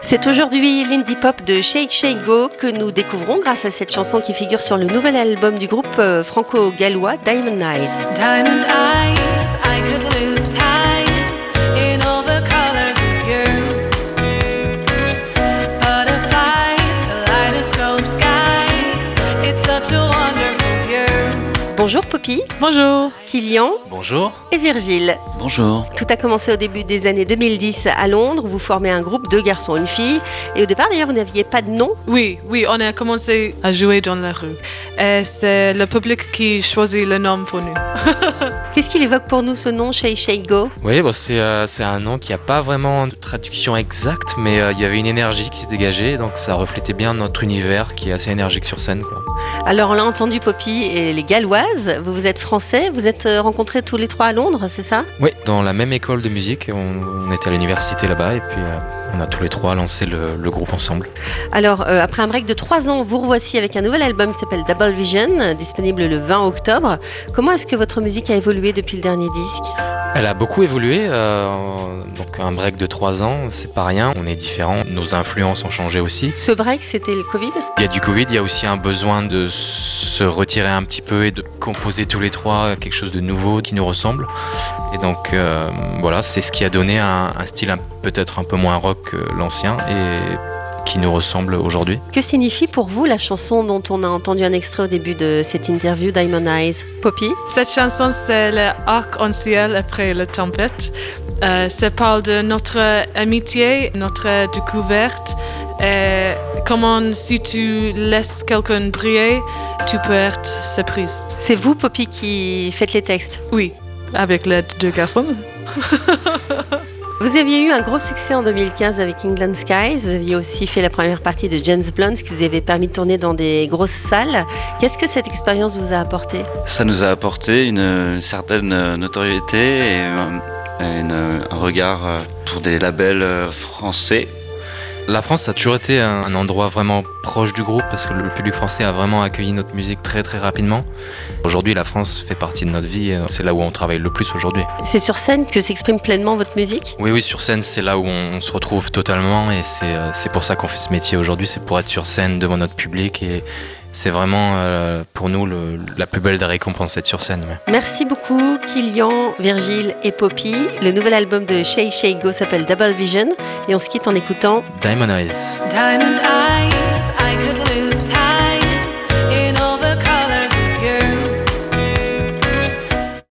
C'est aujourd'hui l'indie pop de Shake Shake Go que nous découvrons grâce à cette chanson qui figure sur le nouvel album du groupe euh, franco-gallois Diamond Eyes. Diamond eyes, I could lose Bonjour Poppy, Bonjour. Kilian Bonjour. et Virgile. Bonjour. Tout a commencé au début des années 2010 à Londres. Vous formez un groupe, deux garçons, une fille. Et au départ d'ailleurs, vous n'aviez pas de nom. Oui, oui, on a commencé à jouer dans la rue. Et c'est le public qui choisit le nom pour nous. Qu'est-ce qu'il évoque pour nous ce nom, Shake Shake Go? Oui, bon, c'est euh, c'est un nom qui n'a pas vraiment de traduction exacte, mais euh, il y avait une énergie qui se dégageait, donc ça reflétait bien notre univers qui est assez énergique sur scène. quoi. Alors on l'a entendu Poppy et les Galloises. Vous, vous êtes français, vous êtes euh, rencontrés tous les trois à Londres, c'est ça? Oui, dans la même école de musique, on, on était à l'université là-bas, et puis euh, on a tous les trois lancé le, le groupe ensemble. Alors, euh, après un break de trois ans, vous revoici avec un nouvel album qui s'appelle Double Vision, disponible le 20 octobre. Comment est-ce que votre musique a évolué depuis le dernier disque? Elle a beaucoup évolué, euh, donc un break de trois ans, c'est pas rien, on est différents, nos influences ont changé aussi. Ce break, c'était le Covid? Il y a du Covid, il y a aussi un besoin de se retirer un petit peu et de composer tous les trois quelque chose de nouveau qui nous ressemble. Et donc euh, voilà, c'est ce qui a donné un, un style peut-être un peu moins rock que l'ancien et qui nous ressemble aujourd'hui. Que signifie pour vous la chanson dont on a entendu un extrait au début de cette interview, Diamond Eyes? Poppy? Cette chanson, c'est le arc-en-ciel après la tempête. Euh, ça parle de notre amitié, notre découverte. Et comment si tu laisses quelqu'un briller, tu peux être surprise. C'est vous, Poppy, qui faites les textes? Oui, avec l'aide de garçons. Vous aviez eu un gros succès en 2015 avec England Skies. Vous aviez aussi fait la première partie de James Blunt, ce qui vous avait permis de tourner dans des grosses salles. Qu'est-ce que cette expérience vous a apporté? Ça nous a apporté une certaine notoriété et euh, une- un regard euh, pour des labels euh, français. La France, ça a toujours été un, endroit vraiment proche du groupe parce que le public français a vraiment accueilli notre musique très très rapidement. Aujourd'hui, la France fait partie de notre vie et c'est là où on travaille le plus aujourd'hui. C'est sur scène que s'exprime pleinement votre musique? Oui, oui, sur scène, c'est là où on se retrouve totalement et c'est euh, c'est pour ça qu'on fait ce métier aujourd'hui, c'est pour être sur scène devant notre public et c'est vraiment euh, pour nous le- la plus belle des récompenses, être sur scène. Merci beaucoup, Kilian, Virgile et Poppy. Le nouvel album de Shay Shay Go s'appelle Double Vision et on se quitte en écoutant Diamond Eyes. Diamond eyes,